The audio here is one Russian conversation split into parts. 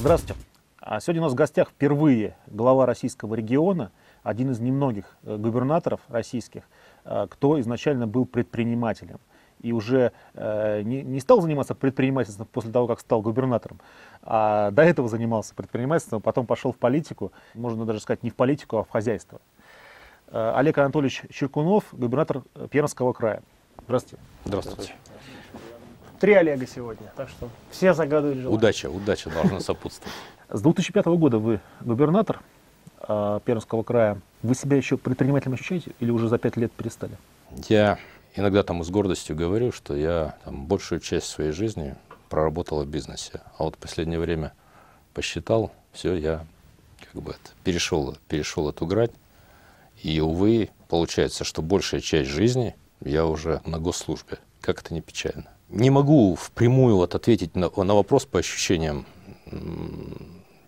Здравствуйте. А Сегодня у нас в гостях впервые глава российского региона, один из немногих э, губернаторов российских, э, кто изначально был предпринимателем и уже э, не, стал заниматься предпринимательством после того, как стал губернатором, а до этого занимался предпринимательством, потом пошел в политику, можно даже сказать не в политику, а в хозяйство. Олег Анатольевич Черкунов, губернатор Пермского края. Здравствуйте. Здравствуйте. Три Олега сегодня, так что все загадывают желание. Удача, удача должна сопутствовать. С 2005 года вы губернатор э, Пермского края. Вы себя еще предпринимателем ощущаете или уже за пять лет перестали? Я иногда там с гордостью говорю, что я там, большую часть своей жизни проработал в бизнесе. А вот в последнее время посчитал, все, я как бы это, перешел, перешел эту грань. И, увы, получается, что большая часть жизни я уже на госслужбе. Как это не печально. Не могу впрямую вот ответить на, на вопрос по ощущениям.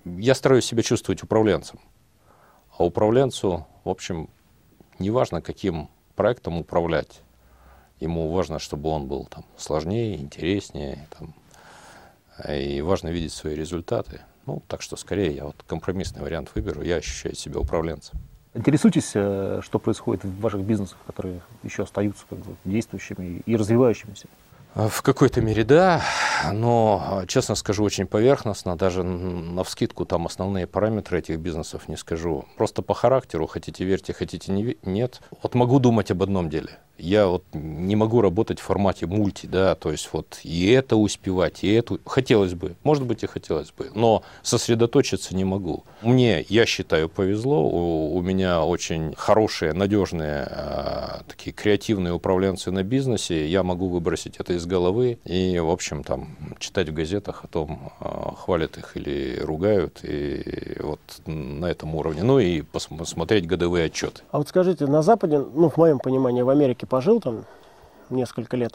Я стараюсь себя чувствовать управленцем. А управленцу, в общем, неважно, каким проектом управлять. Ему важно, чтобы он был там, сложнее, интереснее. Там, и важно видеть свои результаты. Ну, так что скорее я вот компромиссный вариант выберу. Я ощущаю себя управленцем. Интересуйтесь, э, что происходит в ваших бизнесах, которые еще остаются как бы, действующими и развивающимися. А В какой-то мере да, но, честно скажу, очень поверхностно, даже на вскидку там основные параметры этих бизнесов не скажу. Просто по характеру, хотите верьте, хотите не, нет. Вот могу думать об одном деле. Я вот не могу работать в формате мульти, да, то есть вот и это успевать, и это хотелось бы, может быть и хотелось бы, но сосредоточиться не могу. Мне, я считаю, повезло, у, у меня очень хорошие, надежные, а, такие креативные управленцы на бизнесе, я могу выбросить это из головы и, в общем, там, читать в газетах о том, а, хвалят их или ругают, и вот на этом уровне. Ну и пос- смотреть годовые отчеты. А вот скажите, на Западе, ну, в моем понимании, в Америке пожил там несколько лет,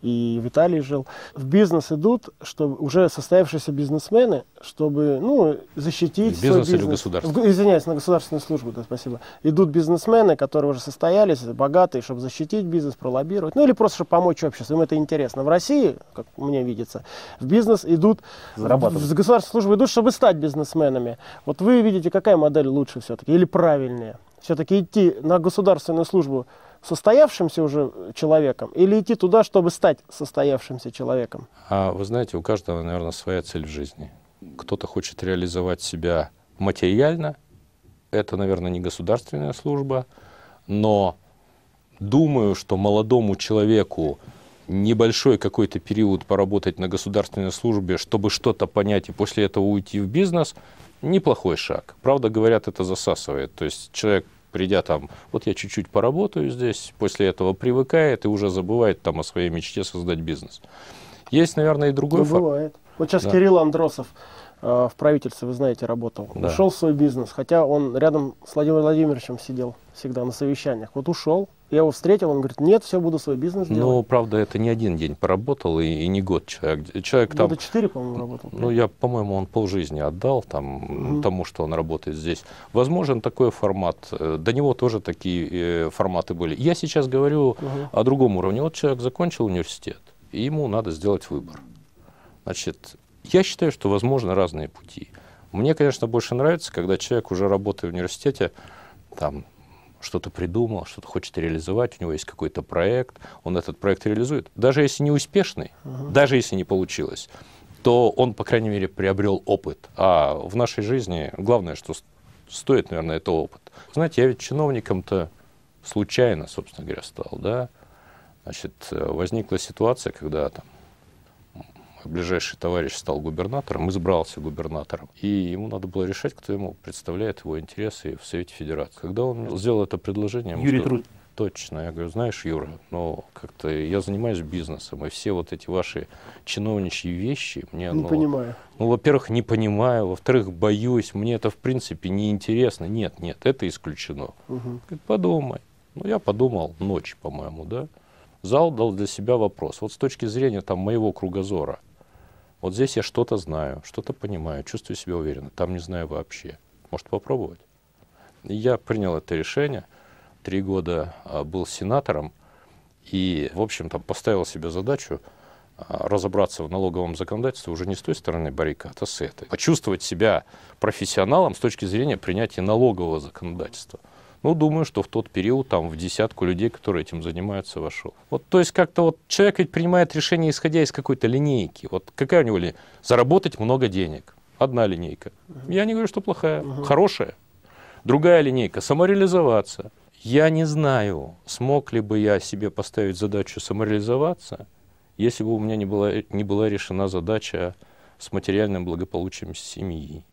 и в Италии жил. В бизнес идут, чтобы уже состоявшиеся бизнесмены, чтобы, ну, защитить бизнес свой или бизнес. государство? В- Извиняюсь, на государственную службу, да, спасибо. Идут бизнесмены, которые уже состоялись, богатые, чтобы защитить бизнес, пролоббировать, ну или просто, чтобы помочь обществу, им это интересно. В России, как мне видится, в бизнес идут, Зарабатывать. в государственную службу идут, чтобы стать бизнесменами. Вот вы видите, какая модель лучше все-таки или правильнее? Все-таки идти на государственную службу состоявшимся уже человеком или идти туда, чтобы стать состоявшимся человеком? А вы знаете, у каждого, наверное, своя цель в жизни. Кто-то хочет реализовать себя материально, это, наверное, не государственная служба, но думаю, что молодому человеку небольшой какой-то период поработать на государственной службе, чтобы что-то понять и после этого уйти в бизнес, неплохой шаг. Правда, говорят, это засасывает. То есть человек, придя там, вот я чуть-чуть поработаю здесь, после этого привыкает и уже забывает там о своей мечте создать бизнес. Есть, наверное, и другой Ну, факт. бывает. Вот сейчас Да. Кирилл Андросов э, в правительстве, вы знаете, работал. Да. Ушел в свой бизнес, хотя он рядом с Владимиром Владимировичем сидел всегда на совещаниях. Вот ушел, я его встретил, он говорит, нет, все, буду свой бизнес делать. Ну, правда, это не один день поработал и, и не год человек. Человек там, Года четыре, по-моему, работал. ну, я, по-моему, он полжизни отдал там, Мгм. тому, что он работает здесь. Возможен такой формат. Э, До него тоже такие э, форматы были. Я сейчас говорю Мгм. о другом уровне. Вот человек закончил университет, и ему надо сделать выбор. Значит, я считаю, что возможны разные пути. Мне, конечно, больше нравится, когда человек уже работая в университете, там что-то придумал, что-то хочет реализовать, у него есть какой-то проект, он этот проект реализует. Даже если не успешный, даже если не получилось, то он, по крайней мере, приобрел опыт. А в нашей жизни главное, что стоит, наверное, это опыт. Знаете, я ведь чиновником-то случайно, собственно говоря, стал, да. Значит, э, возникла ситуация, когда там ближайший товарищ стал губернатором, избрался губернатором, и ему надо было решать, кто ему представляет его интересы в Совете Федерации. Когда он сделал это предложение, Юрий сказал, Труд. Точно. Я говорю, знаешь, Юра, ну, как-то я занимаюсь бизнесом, и все вот эти ваши чиновничьи вещи, мне, Не ну, понимаю. ну, во-первых, не понимаю, во-вторых, боюсь, мне это, в принципе, неинтересно. Нет, нет, это исключено. Мгм. Говорит, подумай. Ну, я подумал, ночь, по-моему, да. Зал дал для себя вопрос. Вот с точки зрения там моего кругозора, вот здесь я что-то знаю, что-то понимаю, чувствую себя уверенно, там не знаю вообще. Может попробовать? Я принял это решение. Три года а, был сенатором и, в общем-то, поставил себе задачу а, разобраться в налоговом законодательстве уже не с той стороны баррикад, а с этой. Почувствовать себя профессионалом с точки зрения принятия налогового законодательства. Ну, думаю, что в тот период там в десятку людей, которые этим занимаются, вошел. Вот, то есть как-то вот человек ведь принимает решение, исходя из какой-то линейки. Вот какая у него линейка? Заработать много денег. Одна линейка. Я не говорю, что плохая, угу. хорошая. Другая линейка – самореализоваться. Я не знаю, смог ли бы я себе поставить задачу самореализоваться, если бы у меня не была, не была решена задача с материальным благополучием семьи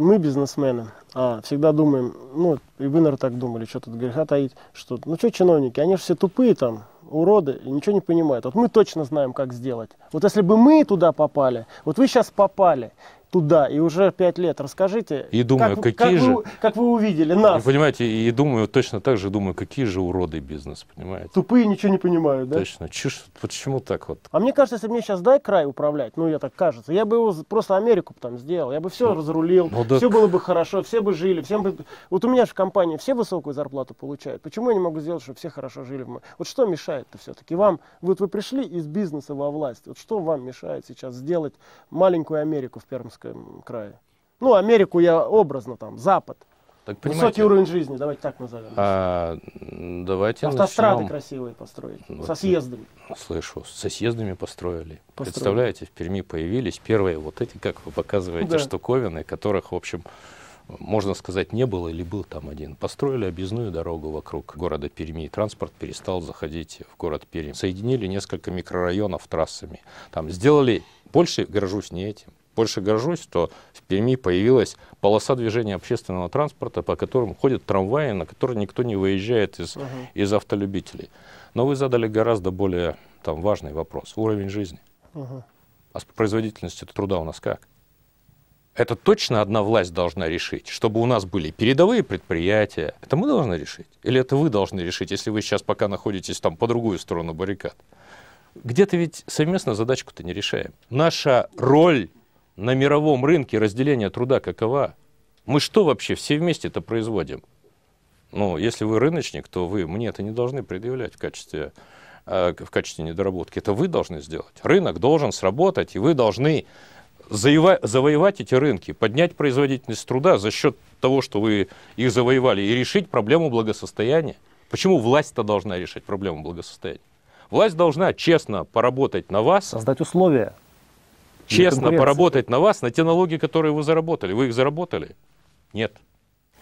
мы, бизнесмены, а, всегда думаем, ну, и вы, наверное, так думали, что тут греха таить, что, ну, что чиновники, они же все тупые там, уроды, и ничего не понимают. Вот мы точно знаем, как сделать. Вот если бы мы туда попали, вот вы сейчас попали, туда и уже пять лет. Расскажите, и думаю, как, какие как, же, вы, как вы увидели нас? Вы понимаете, и думаю, точно так же думаю, какие же уроды бизнес, понимаете? Тупые ничего не понимают, да? Точно. Чушь, почему так вот? А мне кажется, если мне сейчас дай край управлять, ну, я так кажется, я бы его просто Америку там сделал, я бы все ну, разрулил, ну, так... все было бы хорошо, все бы жили, всем бы... Вот у меня же в компании все высокую зарплату получают. Почему я не могу сделать, чтобы все хорошо жили? Вот что мешает-то все-таки? Вам, вот вы пришли из бизнеса во власть, вот что вам мешает сейчас сделать маленькую Америку в Пермском крае? Ну, Америку я образно там, Запад. Так, Высокий уровень жизни, давайте так назовем. А, давайте Автострады начнем. красивые построить, вот, со съездами. Слышу, со съездами построили. построили. Представляете, в Перми появились первые вот эти, как вы показываете, да. штуковины, которых, в общем, можно сказать, не было или был там один. Построили объездную дорогу вокруг города Перми. Транспорт перестал заходить в город Перми. Соединили несколько микрорайонов трассами. Там сделали, больше горжусь не этим, больше горжусь, что в Перми появилась полоса движения общественного транспорта, по которым ходят трамваи, на которые никто не выезжает из, uh из автолюбителей. Но вы задали гораздо более там, важный вопрос. Уровень жизни. Uh А с производительностью труда у нас как? Это точно одна власть должна решить, чтобы у нас были передовые предприятия. Это мы должны решить? Или это вы должны решить, если вы сейчас пока находитесь там по другую сторону баррикад? Где-то ведь совместно задачку-то не решаем. Наша роль на мировом рынке разделения труда какова? Мы что вообще все вместе это производим? Ну, если вы рыночник, то вы мне это не должны предъявлять в качестве, э, в качестве недоработки. Это вы должны сделать. Рынок должен сработать, и вы должны завоевать эти рынки, поднять производительность труда за счет того, что вы их завоевали, и решить проблему благосостояния. Почему власть-то должна решать проблему благосостояния? Власть должна честно поработать на вас. Создать условия честно поработать на вас, на те налоги, которые вы заработали. Вы их заработали? Нет.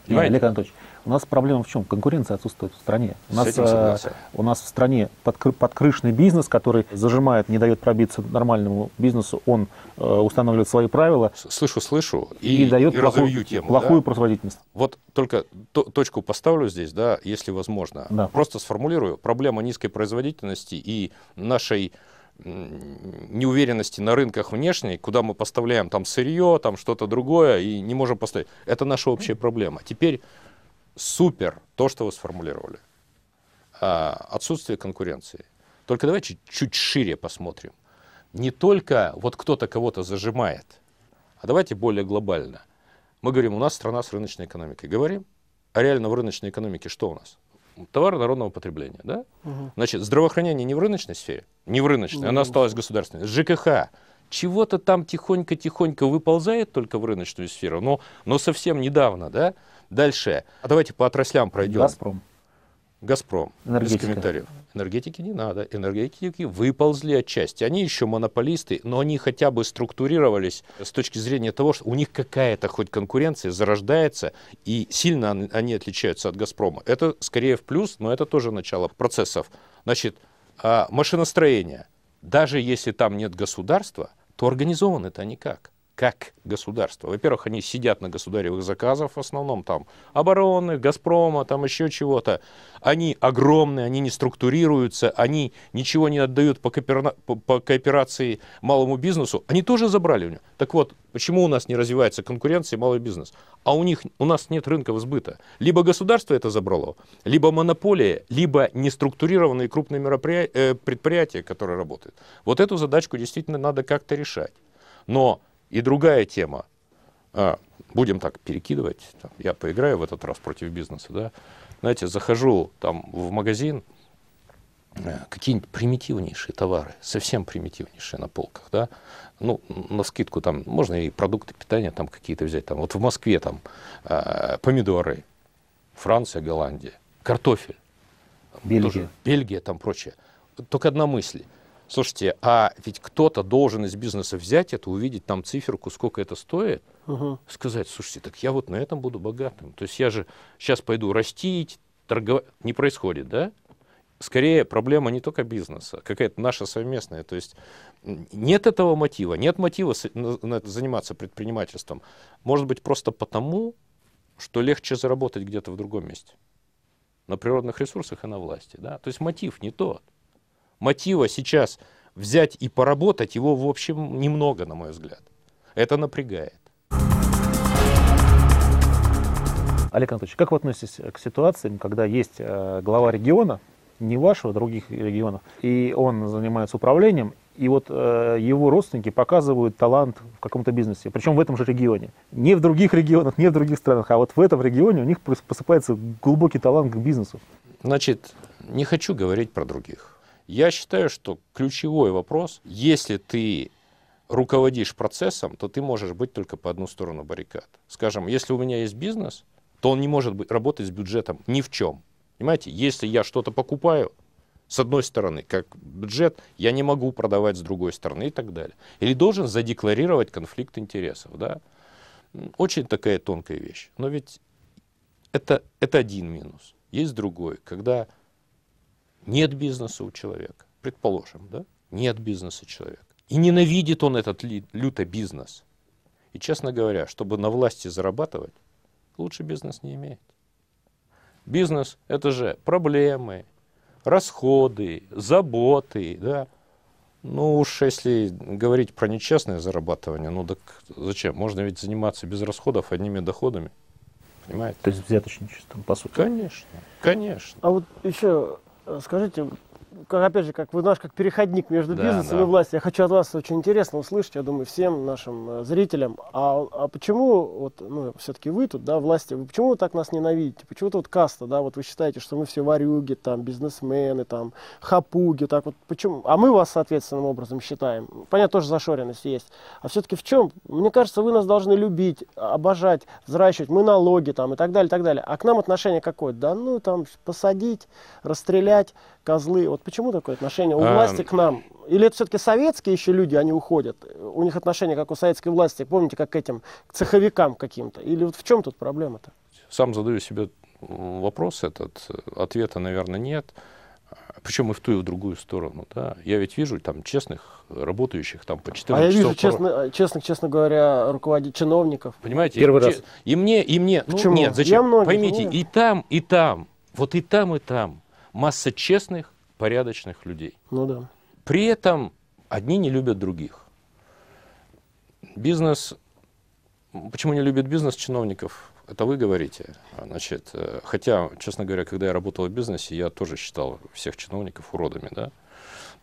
Нет, Олег Анатольевич, у нас проблема в чем? Конкуренция отсутствует в стране. У нас, э, у нас в стране подкры, подкрышный бизнес, который зажимает, не дает пробиться нормальному бизнесу, он э, устанавливает свои правила. Слышу, слышу. И, и дает и плохую, тему, плохую да? производительность. Вот только то, точку поставлю здесь, да, если возможно. Да. Просто сформулирую. Проблема низкой производительности и нашей неуверенности на рынках внешней, куда мы поставляем там сырье, там что-то другое, и не можем поставить. Это наша общая проблема. Теперь супер то, что вы сформулировали. А, отсутствие конкуренции. Только давайте чуть шире посмотрим. Не только вот кто-то кого-то зажимает, а давайте более глобально. Мы говорим, у нас страна с рыночной экономикой. Говорим, а реально в рыночной экономике что у нас? Товары народного потребления. Да? Угу. Значит, здравоохранение не в рыночной сфере, не в рыночной, ну, оно осталось государственной. ЖКХ чего-то там тихонько-тихонько выползает только в рыночную сферу, но, но совсем недавно, да? Дальше. А давайте по отраслям пройдем. Газпром. Газпром. Энергетика. Без комментариев. Энергетики не надо. Энергетики выползли отчасти. Они еще монополисты, но они хотя бы структурировались с точки зрения того, что у них какая-то хоть конкуренция зарождается, и сильно они отличаются от Газпрома. Это скорее в плюс, но это тоже начало процессов. Значит, а, машиностроение. Даже если там нет государства, то организовано это никак как государство. Во-первых, они сидят на государевых заказах, в основном там обороны, Газпрома, там еще чего-то. Они огромные, они не структурируются, они ничего не отдают по, коопера... по кооперации малому бизнесу. Они тоже забрали у него. Так вот, почему у нас не развивается конкуренция и малый бизнес? А у них, у нас нет рынков сбыта. Либо государство это забрало, либо монополия, либо неструктурированные крупные мероприятия, э, предприятия, которые работают. Вот эту задачку действительно надо как-то решать. Но и другая тема. А, будем так перекидывать. Там, я поиграю в этот раз против бизнеса. Да? Знаете, захожу там в магазин, э, какие-нибудь примитивнейшие товары, совсем примитивнейшие на полках, да, ну, на скидку там можно и продукты питания там какие-то взять, там, вот в Москве там э, помидоры, Франция, Голландия, картофель, Бельгия. тоже Бельгия, там прочее. Только одна мысль. Слушайте, а ведь кто-то должен из бизнеса взять это, увидеть там циферку, сколько это стоит, Мгм. сказать, слушайте, так я вот на этом буду богатым. То есть я же сейчас пойду растить, торговать. Не происходит, да? Скорее, проблема не только бизнеса, какая-то наша совместная. То есть нет этого мотива, нет мотива заниматься предпринимательством. Может быть, просто потому, что легче заработать где-то в другом месте. На природных ресурсах и на власти. Да? То есть мотив не тот. Мотива сейчас взять и поработать, его, в общем, немного, на мой взгляд. Это напрягает. Олег Анатольевич, как вы относитесь к ситуациям, когда есть э, глава региона, не вашего, а других регионов, и он занимается управлением, и вот э, его родственники показывают талант в каком-то бизнесе, причем в этом же регионе. Не в других регионах, не в других странах, а вот в этом регионе у них просыпается глубокий талант к бизнесу. Значит, не хочу говорить про других. Я считаю, что ключевой вопрос, если ты руководишь процессом, то ты можешь быть только по одну сторону баррикад. Скажем, если у меня есть бизнес, то он не может быть, работать с бюджетом ни в чем. Понимаете, если я что-то покупаю, с одной стороны, как бюджет, я не могу продавать с другой стороны и так далее. Или должен задекларировать конфликт интересов. Да? Очень такая тонкая вещь. Но ведь это, это один минус. Есть другой, когда нет бизнеса у человека, предположим, да? Нет бизнеса человека. И ненавидит он этот люто бизнес. И, честно говоря, чтобы на власти зарабатывать, лучше бизнес не иметь. Бизнес – это же проблемы, расходы, заботы, да. Ну уж если говорить про нечестное зарабатывание, ну так зачем? Можно ведь заниматься без расходов одними доходами. Понимаете? То есть взяточничеством, по сути. Конечно, конечно. А вот еще скажите, как, опять же, как вы наш как переходник между Да, бизнесом да. и властью, я хочу от вас очень интересно услышать, я думаю, всем нашим э, зрителям, а, а почему вот, ну, все-таки вы тут, да, власти, вы почему вы так нас ненавидите? Почему-то вот каста, да, вот вы считаете, что мы все варюги, там, бизнесмены, там, хапуги, так вот, почему? А мы вас соответственным образом считаем. Понятно, тоже зашоренность есть. А все-таки в чем? Мне кажется, вы нас должны любить, обожать, взращивать, мы налоги там и так далее, и так далее. А к нам отношение какое? Да ну там посадить, расстрелять, козлы. Вот почему такое отношение у А, власти к нам? Или это все-таки советские еще люди, они уходят? У них отношение как у советской власти, помните, как к этим, к цеховикам каким-то? Или вот в чем тут проблема-то? Сам задаю себе вопрос этот, ответа, наверное, нет. Причем и в ту, и в другую сторону. Да? Я ведь вижу там честных, работающих там по 14 А я вижу, честно, честно, честно говоря, руководителей чиновников. Понимаете? Первый Че- раз. И мне, и мне. Ну, Почему? нет, Я зачем? многих Поймите, знаю. и там, и там, вот и там, и там масса честных, порядочных людей. Ну да. При этом одни не любят других. Бизнес... Почему не любит бизнес чиновников? Это вы говорите. Значит, э, хотя, честно говоря, когда я работал в бизнесе, я тоже считал всех чиновников уродами, да?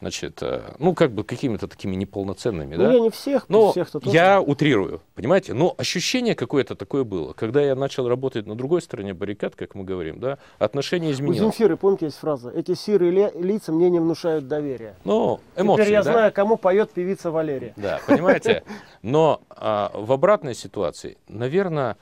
Значит, э, ну, как бы какими-то такими неполноценными, Ну да? я не всех, Но всех-то тоже. я утрирую, понимаете? Но ощущение какое-то такое было. Когда я начал работать на другой стороне баррикад, как мы говорим, да, отношение У изменилось. Земфиры, помните, есть фраза? Эти серые ли- лица мне не внушают доверия. Ну, эмоции, Теперь я да? знаю, кому поет певица Валерия. Да, понимаете? Но а, в обратной ситуации, наверное,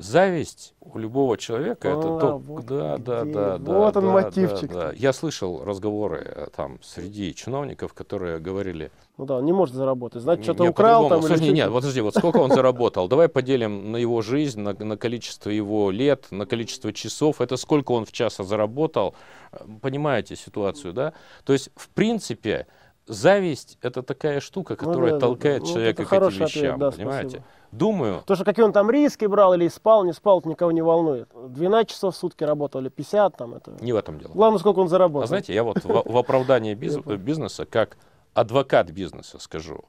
зависть у любого человека это А, то, вот да, да, да, да, Вот он да, мотивчик. да, да. Я слышал разговоры э, там среди чиновников, которые говорили, Ну да, он не может заработать. Значит, что-то украл там или Слушай, что-то. нет, вот подожди, вот сколько он заработал? Давай поделим на его жизнь, на, на количество его лет, на количество часов. Это сколько он в час заработал. Э, Понимаете ситуацию, да? То есть, в принципе, зависть это такая штука, Ну которая да, да, толкает да. Ну, человека это к этим хороший ответ, вещам. да, понимаете? спасибо. Думаю, То, что какие он там риски брал или спал, не спал, это никого не волнует. 12 часов в сутки работал или 50 там это. не в этом дело. Главное, сколько он заработал. А знаете, я вот в, в оправдании бизнеса, как адвокат бизнеса скажу,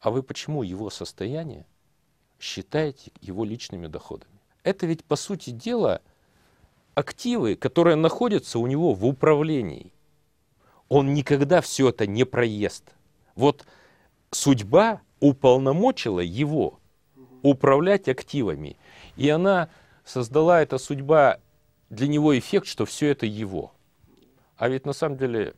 а вы почему его состояние считаете его личными доходами? Это ведь, по сути дела, активы, которые находятся у него в управлении. Он никогда все это не проест. Вот судьба уполномочила его управлять активами. И она создала, эта судьба, для него эффект, что все это его. А ведь на самом деле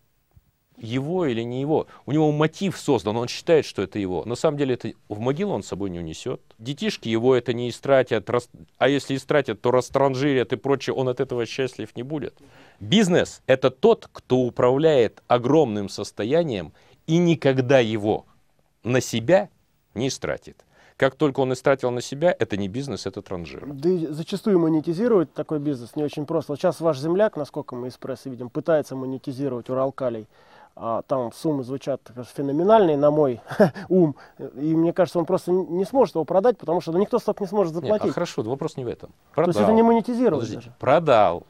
его или не его. У него мотив создан, он считает, что это его. На самом деле это в могилу он с собой не унесет. Детишки его это не истратят, а если истратят, то растранжирят и прочее, он от этого счастлив не будет. Бизнес – это тот, кто управляет огромным состоянием и никогда его на себя не истратит. Как только он истратил на себя, это не бизнес, это транжир. Да и зачастую монетизировать такой бизнес не очень просто. Вот сейчас ваш земляк, насколько мы из прессы видим, пытается монетизировать Уралкалий. А там суммы звучат феноменальные на мой ум. И мне кажется, он просто не сможет его продать, потому что ну, никто столько не сможет заплатить. Нет, а хорошо, вопрос не в этом. Продал. То есть это не монетизировать даже. Продал,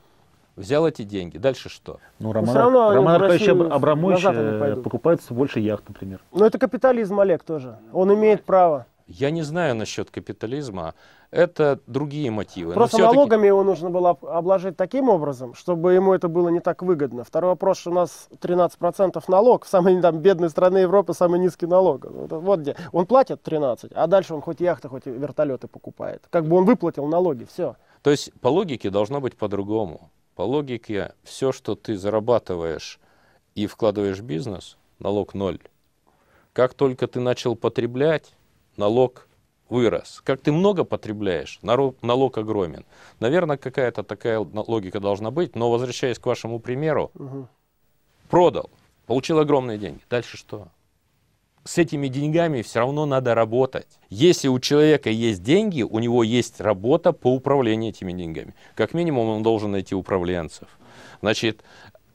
взял эти деньги. Дальше что? Ну, Роман, равно Роман Аркадьевич Абрамович э, покупает больше яхт, например. Ну, это капитализм, Олег, тоже. Он имеет право. Я не знаю насчет капитализма. Это другие мотивы. Просто налогами его нужно было обложить таким образом, чтобы ему это было не так выгодно. Второй вопрос, что у нас 13% налог. В самой там, бедной стране Европы самый низкий налог. Вот, вот где. Он платит 13, а дальше он хоть яхты, хоть вертолеты покупает. Как бы он выплатил налоги, все. То есть по логике должно быть по-другому. По логике все, что ты зарабатываешь и вкладываешь в бизнес, налог ноль. Как только ты начал потреблять, налог вырос. Как ты много потребляешь, налог огромен. Наверное, какая-то такая логика должна быть, но возвращаясь к вашему примеру, угу. продал, получил огромные деньги. Дальше что? С этими деньгами все равно надо работать. Если у человека есть деньги, у него есть работа по управлению этими деньгами. Как минимум он должен найти управленцев. Значит,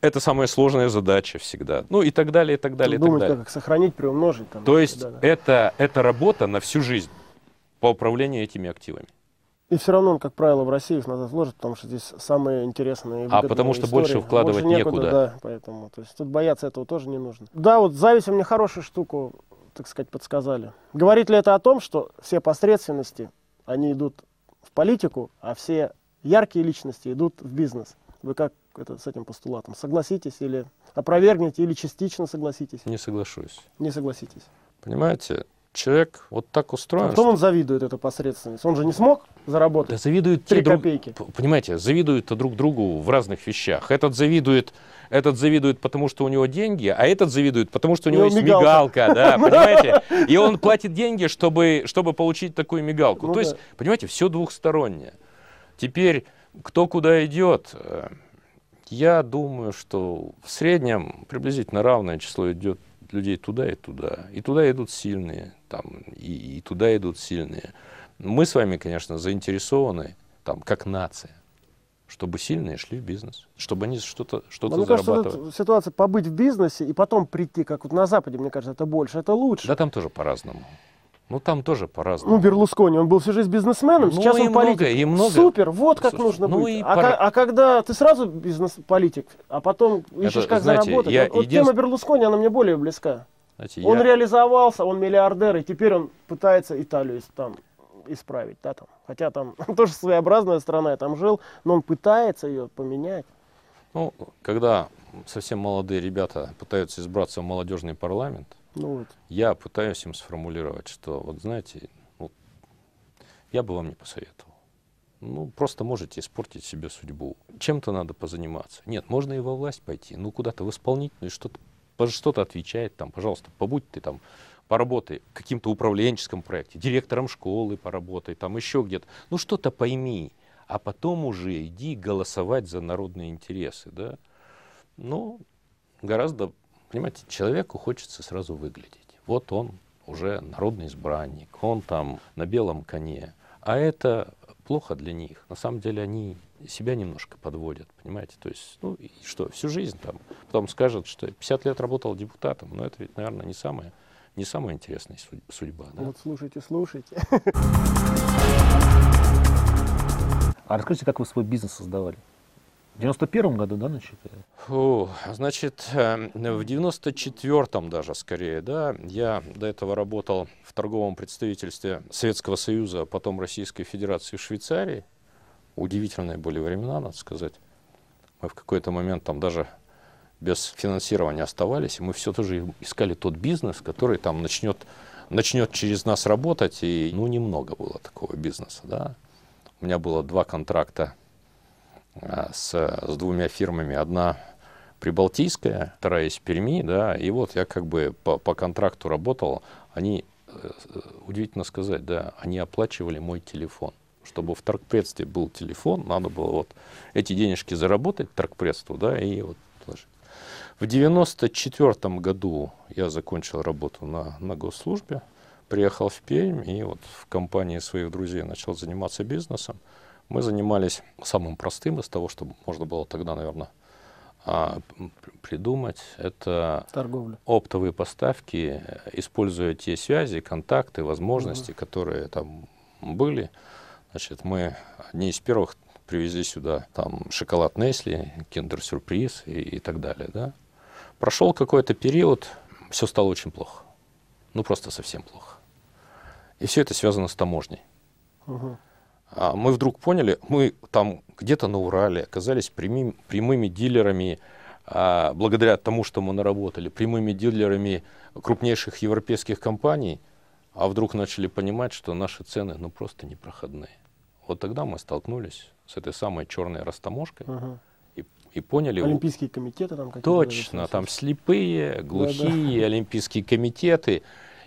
это самая сложная задача всегда. Ну и так далее, и так далее, Думать, и так далее. как их сохранить, приумножить. Там, То есть да, да. Это, это работа на всю жизнь по управлению этими активами. И все равно, как правило, в России их надо вложить, потому что здесь самые интересные А потому что истории. больше вкладывать больше некуда, некуда. Да, поэтому. То есть тут бояться этого тоже не нужно. Да, вот зависть мне хорошую штуку, так сказать, подсказали. Говорит ли это о том, что все посредственности, они идут в политику, а все яркие личности идут в бизнес? Вы как это, с этим постулатом? Согласитесь или опровергнете, или частично согласитесь? Не соглашусь. Не согласитесь. Понимаете, человек вот так устроен. А кто что... он завидует, эта посредственность? Он же не смог заработать да завидуют три копейки. Друг... Понимаете, завидуют друг другу в разных вещах. Этот завидует, этот завидует, потому что у него деньги, а этот завидует, потому что у него есть мигалка, мигалка да, понимаете? И он платит деньги, чтобы, чтобы получить такую мигалку. Ну, То да. есть, понимаете, все двухстороннее. Теперь, кто куда идет, я думаю, что в среднем приблизительно равное число идет людей туда и туда. И туда идут сильные, там, и, и туда идут сильные. Мы с вами, конечно, заинтересованы, там, как нация, чтобы сильные шли в бизнес, чтобы они что-то что Мне зарабатывали. Кажется, ситуация побыть в бизнесе и потом прийти, как вот на Западе, мне кажется, это больше, это лучше. Да там тоже по-разному. Ну, там тоже по-разному. Ну, Берлускони, он был всю жизнь бизнесменом, ну, сейчас он много, политик. И много. Супер, вот как Слушай, нужно ну, быть. А, пора... а когда ты сразу бизнес-политик, а потом ищешь, Это, как знаете, заработать. Я вот, един... тема Берлускони, она мне более близка. Знаете, он я... реализовался, он миллиардер, и теперь он пытается Италию там исправить. Да, там. Хотя там тоже своеобразная страна, я там жил, но он пытается ее поменять. Ну, когда совсем молодые ребята пытаются избраться в молодежный парламент, ну вот. Я пытаюсь им сформулировать, что, вот знаете, ну, я бы вам не посоветовал. Ну, просто можете испортить себе судьбу. Чем-то надо позаниматься. Нет, можно и во власть пойти, ну, куда-то в исполнительную, что-то что-то отвечает там, пожалуйста, побудь ты там, поработай в каким-то управленческом проекте, директором школы поработай, там еще где-то. Ну, что-то пойми, а потом уже иди голосовать за народные интересы, да. Ну, гораздо Понимаете, человеку хочется сразу выглядеть. Вот он уже народный избранник, он там на белом коне. А это плохо для них. На самом деле они себя немножко подводят, понимаете? То есть, ну и что, всю жизнь там. Потом скажут, что 50 лет работал депутатом, но это ведь, наверное, не самая, не самая интересная судьба. Да? Вот слушайте, слушайте. А расскажите, как вы свой бизнес создавали? В 91 году, да, начали? Фу, значит, э, в 94-м даже скорее, да, я до этого работал в торговом представительстве Советского Союза, а потом Российской Федерации в Швейцарии. Удивительные были времена, надо сказать. Мы в какой-то момент там даже без финансирования оставались, и мы все тоже искали тот бизнес, который там начнет, начнет через нас работать, и ну немного было такого бизнеса, да. У меня было два контракта а, с, с двумя фирмами. Одна Прибалтийская, вторая из Перми, да, и вот я как бы по, по контракту работал, они, э, удивительно сказать, да, они оплачивали мой телефон. Чтобы в торгпредстве был телефон, надо было вот эти денежки заработать торгпредству, да, и вот положить. В 94 году я закончил работу на, на госслужбе, приехал в Пермь и вот в компании своих друзей начал заниматься бизнесом. Мы занимались самым простым из того, что можно было тогда, наверное, а, придумать. Это Торговля. оптовые поставки, используя те связи, контакты, возможности, угу. которые там были. Значит, мы одни из первых привезли сюда там шоколад Несли, киндер-сюрприз и, и так далее. Да? Прошел какой-то период, все стало очень плохо. Ну, просто совсем плохо. И все это связано с таможней. Угу. А мы вдруг поняли, мы там где-то на Урале оказались прямыми, прямыми дилерами, а, благодаря тому, что мы наработали, прямыми дилерами крупнейших европейских компаний, а вдруг начали понимать, что наши цены ну, просто непроходные. Вот тогда мы столкнулись с этой самой черной растаможкой. Угу и, и поняли... Олимпийские комитеты там какие-то? Точно, там слепые, глухие, да, да. олимпийские комитеты.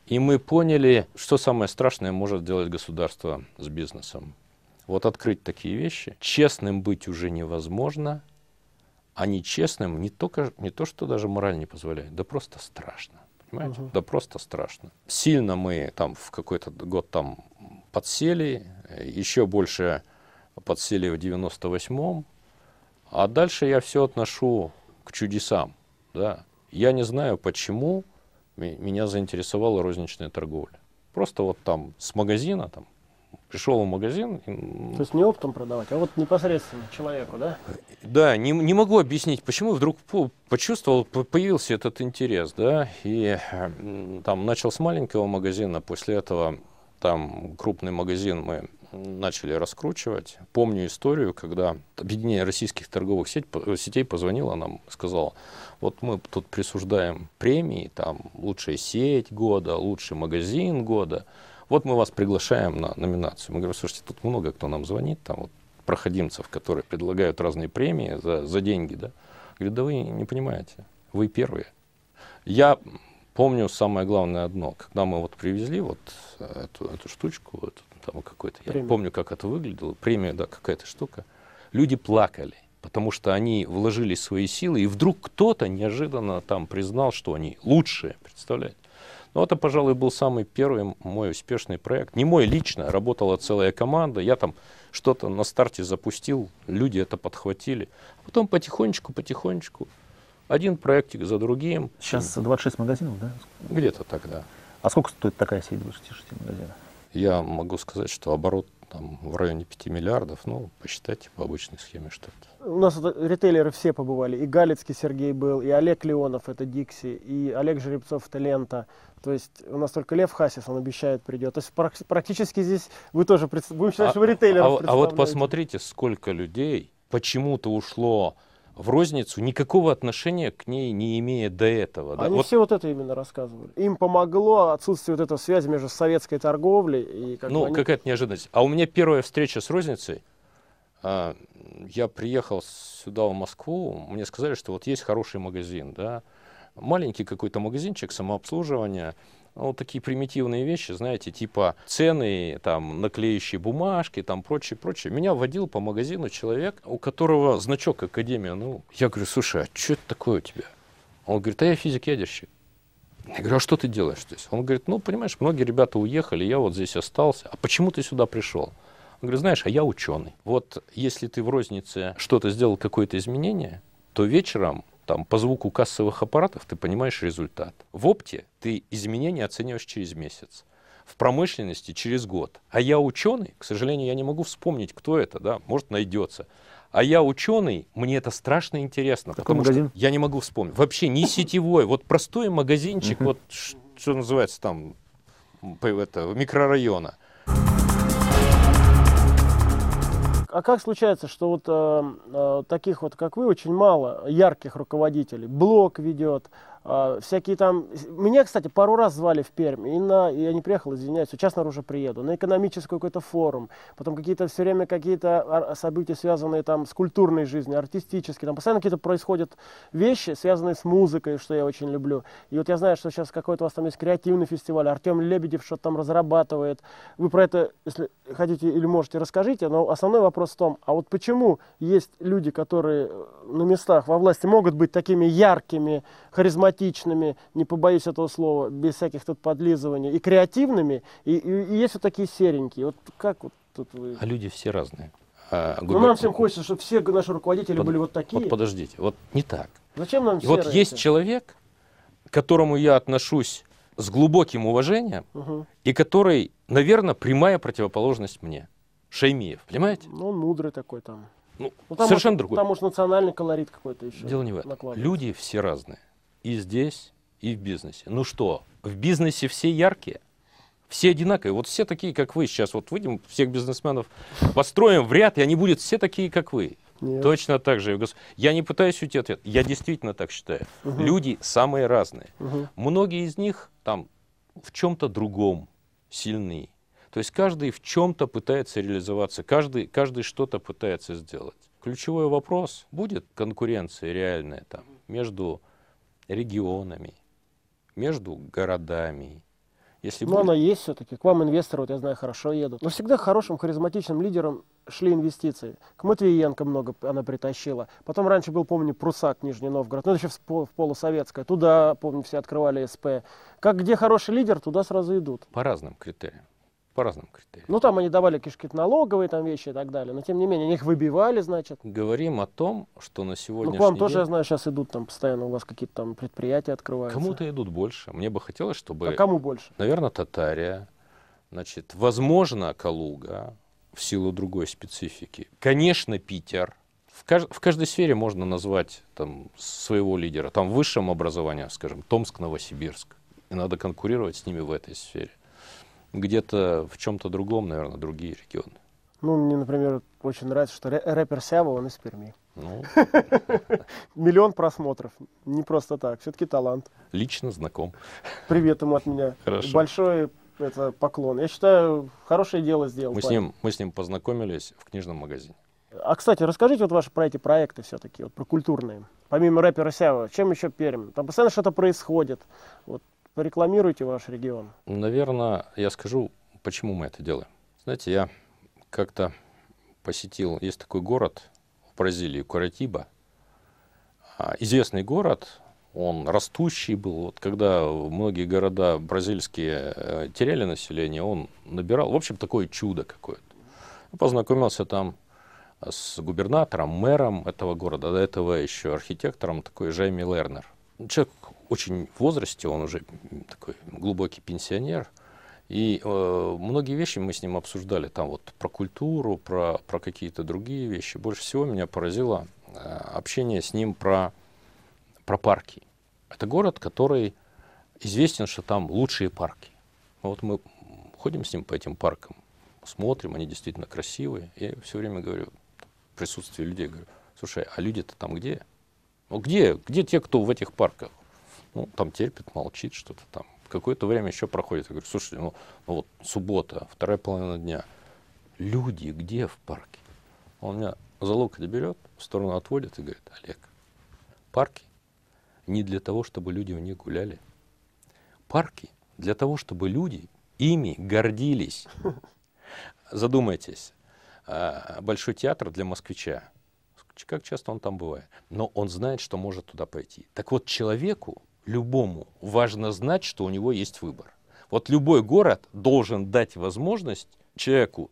И мы поняли, что самое страшное может делать государство с бизнесом. Вот открыть такие вещи. Честным быть уже невозможно, а нечестным не, только, не то, что даже мораль не позволяет, да просто страшно. Понимаете? Угу. Да просто страшно. Сильно мы там в какой-то год там подсели, еще больше подсели в 98-м, а дальше я все отношу к чудесам. Да. Я не знаю, почему меня заинтересовала розничная торговля. Просто вот там с магазина, там, пришел в магазин. То есть не оптом продавать, а вот непосредственно человеку, да? Да, не, не могу объяснить, почему вдруг почувствовал, появился этот интерес, да, и там начал с маленького магазина, после этого там крупный магазин мы начали раскручивать. Помню историю, когда объединение российских торговых сеть, сетей позвонило нам, сказала, вот мы тут присуждаем премии, там лучшая сеть года, лучший магазин года, вот мы вас приглашаем на номинацию. Мы говорим, слушайте, тут много кто нам звонит, там вот проходимцев, которые предлагают разные премии за, за деньги, да. Говорит, да вы не понимаете, вы первые. Я помню самое главное одно, когда мы вот привезли вот эту, эту штучку, эту, там какой-то, я помню, как это выглядело, премия, да, какая-то штука, люди плакали, потому что они вложили свои силы, и вдруг кто-то неожиданно там признал, что они лучшие, представляете? Ну, это, пожалуй, был самый первый мой успешный проект. Не мой лично, работала целая команда. Я там что-то на старте запустил, люди это подхватили. Потом потихонечку, потихонечку, один проектик за другим. Сейчас 26 магазинов, да? Где-то тогда. А сколько стоит такая сеть 26 магазинов? Я могу сказать, что оборот там в районе 5 миллиардов, ну, посчитайте по обычной схеме что-то. У нас ритейлеры все побывали. И Галицкий Сергей был, и Олег Леонов, это Дикси, и Олег Жеребцов, это Лента. То есть у нас только Лев Хасис, он обещает, придет. То есть практически здесь вы тоже пред... будем считать, а, что вы ритейлеров а, а вот посмотрите, сколько людей почему-то ушло в розницу, никакого отношения к ней не имея до этого. Да? Они вот... все вот это именно рассказывали. Им помогло отсутствие вот этой связи между советской торговлей и... Как ну, они... какая-то неожиданность. А у меня первая встреча с розницей, а, я приехал сюда, в Москву, мне сказали, что вот есть хороший магазин, да, маленький какой-то магазинчик самообслуживания, вот такие примитивные вещи, знаете, типа цены, там, наклеющие бумажки, там, прочее, прочее. Меня водил по магазину человек, у которого значок Академия. Ну, я говорю, слушай, а что это такое у тебя? Он говорит, а я физик-ядерщик. Я говорю, а что ты делаешь здесь? Он говорит, ну, понимаешь, многие ребята уехали, я вот здесь остался. А почему ты сюда пришел? Он говорит, знаешь, а я ученый. Вот если ты в рознице что-то сделал, какое-то изменение, то вечером там, по звуку кассовых аппаратов ты понимаешь результат. В опте ты изменения оцениваешь через месяц. В промышленности через год. А я ученый, к сожалению, я не могу вспомнить, кто это, да, может найдется. А я ученый, мне это страшно интересно. Какой потому магазин? Что я не могу вспомнить. Вообще не сетевой, вот простой магазинчик, вот что называется там, это, микрорайона. А как случается, что вот э, э, таких вот, как вы, очень мало ярких руководителей? Блог ведет, А, всякие там... Меня, кстати, пару раз звали в Пермь, и на... я не приехал, извиняюсь, сейчас наружу приеду, на экономический какой-то форум, потом какие-то все время какие-то события, связанные там с культурной жизнью, артистические, там постоянно какие-то происходят вещи, связанные с музыкой, что я очень люблю. И вот я знаю, что сейчас какой-то у вас там есть креативный фестиваль, Артем Лебедев что-то там разрабатывает. Вы про это, если хотите или можете, расскажите, но основной вопрос в том, а вот почему есть люди, которые на местах во власти могут быть такими яркими, харизматичными, не побоюсь этого слова, без всяких тут подлизываний, и креативными, и, и, и есть вот такие серенькие. Вот как вот тут вы... А люди все разные. А, губер... Ну, нам всем хочется, чтобы все наши руководители Под... были вот такие. Вот подождите, вот не так. Зачем нам и Вот есть человек, к которому я отношусь с глубоким уважением, угу. и который, наверное, прямая противоположность мне. Шеймиев, понимаете? Ну, он мудрый такой там. Ну, ну там совершенно может, другой. Там, может, национальный колорит какой-то еще. Дело не в этом. Люди все разные. И здесь, и в бизнесе. Ну что, в бизнесе все яркие? Все одинаковые. Вот все такие, как вы сейчас. Вот выйдем, всех бизнесменов построим в ряд, и они будут все такие, как вы. Нет. Точно так же. Я не пытаюсь уйти ответ. Я действительно так считаю. Угу. Люди самые разные. Угу. Многие из них там в чем-то другом сильны. То есть каждый в чем-то пытается реализоваться, каждый, каждый что-то пытается сделать. Ключевой вопрос, будет конкуренция реальная там между регионами, между городами, если Но будет... она есть все-таки. К вам инвесторы, вот я знаю, хорошо едут. Но всегда хорошим, харизматичным лидером шли инвестиции. К Матвиенко много она притащила. Потом раньше был, помню, Прусак, Нижний Новгород. Ну, еще в, в полусоветское. Туда, помню, все открывали СП. Как где хороший лидер, туда сразу идут. По разным критериям по разным критериям. Ну, там они давали кишки налоговые там вещи и так далее, но тем не менее, они их выбивали, значит. Говорим о том, что на сегодняшний Ну, к вам день... тоже, я знаю, сейчас идут там постоянно, у вас какие-то там предприятия открываются. Кому-то идут больше. Мне бы хотелось, чтобы... А кому больше? Наверное, Татария, значит, возможно, Калуга, в силу другой специфики. Конечно, Питер. В, кажд... в каждой сфере можно назвать там, своего лидера. Там в высшем образовании, скажем, Томск, Новосибирск. И надо конкурировать с ними в этой сфере где-то в чем-то другом, наверное, другие регионы. Ну, мне, например, очень нравится, что рэпер Сява, он из Перми. Ну. Миллион просмотров. Не просто так. Все-таки талант. Лично знаком. Привет ему от меня. Хорошо. Большой это, поклон. Я считаю, хорошее дело сделал. Мы с, ним, мы с ним познакомились в книжном магазине. А, кстати, расскажите вот ваши про эти проекты все-таки, вот про культурные. Помимо рэпера Сява, чем еще Пермь? Там постоянно что-то происходит. Вот порекламируйте ваш регион. Наверное, я скажу, почему мы это делаем. Знаете, я как-то посетил, есть такой город в Бразилии, Куратиба. А, известный город, он растущий был. Вот когда многие города бразильские э, теряли население, он набирал, в общем, такое чудо какое-то. Познакомился там с губернатором, мэром этого города, до этого еще архитектором такой Жайми Лернер. Человек очень в возрасте, он уже такой глубокий пенсионер. И э, многие вещи мы с ним обсуждали, там вот про культуру, про, про какие-то другие вещи. Больше всего меня поразило э, общение с ним про, про парки. Это город, который известен, что там лучшие парки. Вот мы ходим с ним по этим паркам, смотрим, они действительно красивые. Я все время говорю, в присутствии людей, говорю, слушай, а люди-то там где? Ну где, где те, кто в этих парках? Ну, там терпит, молчит что-то там. Какое-то время еще проходит. Я говорю, слушайте, ну, ну вот суббота, вторая половина дня. Люди где в парке? Он меня за локоть берет, в сторону отводит и говорит, Олег, парки не для того, чтобы люди в них гуляли. Парки для того, чтобы люди ими гордились. Задумайтесь, а, Большой театр для москвича. Как часто он там бывает? Но он знает, что может туда пойти. Так вот, человеку любому важно знать, что у него есть выбор. Вот любой город должен дать возможность человеку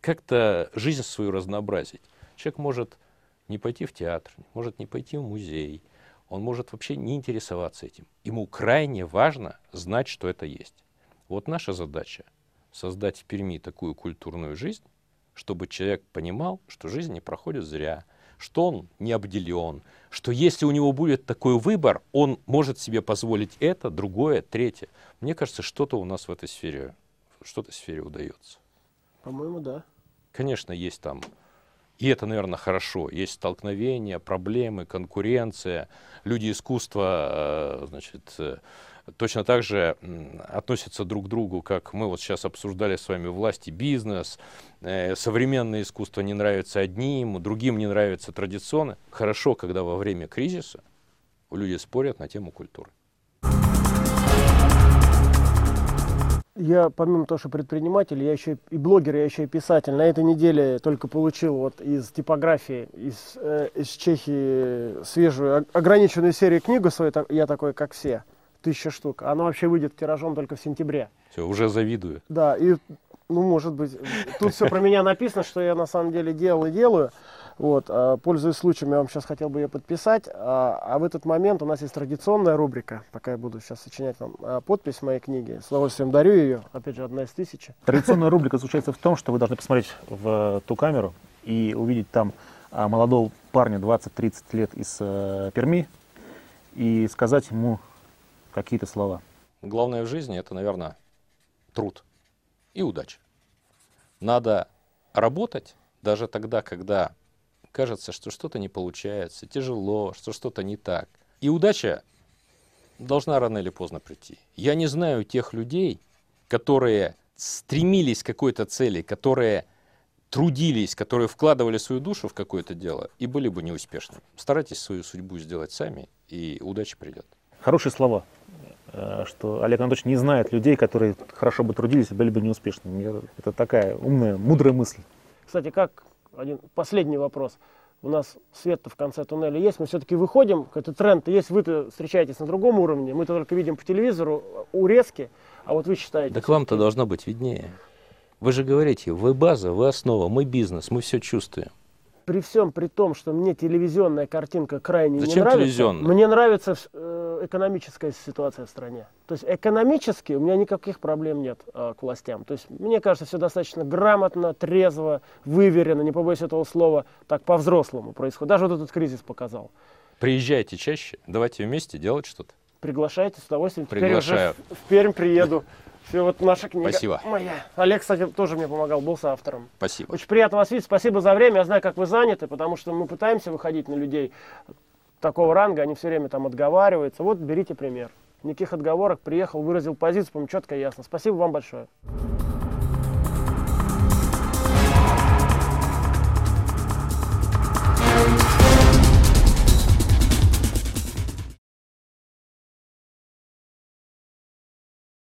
как-то жизнь свою разнообразить. Человек может не пойти в театр, может не пойти в музей, он может вообще не интересоваться этим. Ему крайне важно знать, что это есть. Вот наша задача — создать в Перми такую культурную жизнь, чтобы человек понимал, что жизнь не проходит зря, что он не обделен, что если у него будет такой выбор, он может себе позволить это, другое, третье. Мне кажется, что-то у нас в этой сфере, что-то в сфере удается. По-моему, да. Конечно, есть там И это, наверное, хорошо. Есть столкновения, проблемы, конкуренция. Люди искусства, э, значит, э, точно так же относятся друг к другу, как мы вот сейчас обсуждали с вами власть и бизнес. Э, современное искусство не нравится одним, другим не нравится традиционно. Хорошо, когда во время кризиса люди спорят на тему культуры. Я, помимо того, что предприниматель, я еще и блогер, я еще и писатель. На этой неделе только получил вот из типографии, из, э, из Чехии свежую, ограниченную серию книгу свою, я такой, как все, тысяча штук. Она вообще выйдет тиражом только в сентябре. Все, уже завидую. Да, и, ну, может быть, тут все про меня написано, что я на самом деле делал и делаю. Вот, а, пользуясь случаем, я вам сейчас хотел бы ее подписать. А, а в этот момент у нас есть традиционная рубрика, пока я буду сейчас сочинять вам а, подпись в моей книге. С удовольствием дарю ее. Опять же, одна из тысячи. Традиционная рубрика заключается в том, что вы должны посмотреть в ту камеру и увидеть там молодого парня 20-30 лет из э, Перми и сказать ему какие-то слова. Главное в жизни это, наверное, труд и удача. Надо работать даже тогда, когда кажется, что что-то не получается, тяжело, что что-то не так. И удача должна рано или поздно прийти. Я не знаю тех людей, которые стремились к какой-то цели, которые трудились, которые вкладывали свою душу в какое-то дело и были бы неуспешны. Старайтесь свою судьбу сделать сами, и удача придет. Хорошие слова, э, что Олег Анатольевич не знает людей, которые хорошо бы трудились и были бы неуспешными. Это такая умная, мудрая мысль. Кстати, как один последний вопрос. У нас свет в конце туннеля есть, мы все-таки выходим, какой-то тренд есть, вы-то встречаетесь на другом уровне, мы-то только видим по телевизору урезки, а вот вы считаете... Так вам-то должно быть виднее. Вы же говорите, вы база, вы основа, мы бизнес, мы все чувствуем при всем при том, что мне телевизионная картинка крайне Зачем не нравится, телевизионная? мне нравится э, экономическая ситуация в стране. То есть экономически у меня никаких проблем нет э, к властям. То есть мне кажется, все достаточно грамотно, трезво, выверено, не побоюсь этого слова, так по-взрослому происходит. Даже вот этот кризис показал. Приезжайте чаще, давайте вместе делать что-то. Приглашайте, с удовольствием. Приглашаю. Теперь уже в, в Пермь приеду. Все, вот наша книга Спасибо. моя. Олег, кстати, тоже мне помогал, был соавтором. Спасибо. Очень приятно вас видеть. Спасибо за время. Я знаю, как вы заняты, потому что мы пытаемся выходить на людей такого ранга, они все время там отговариваются. Вот берите пример. Никаких отговорок, приехал, выразил позицию, по четко и ясно. Спасибо вам большое.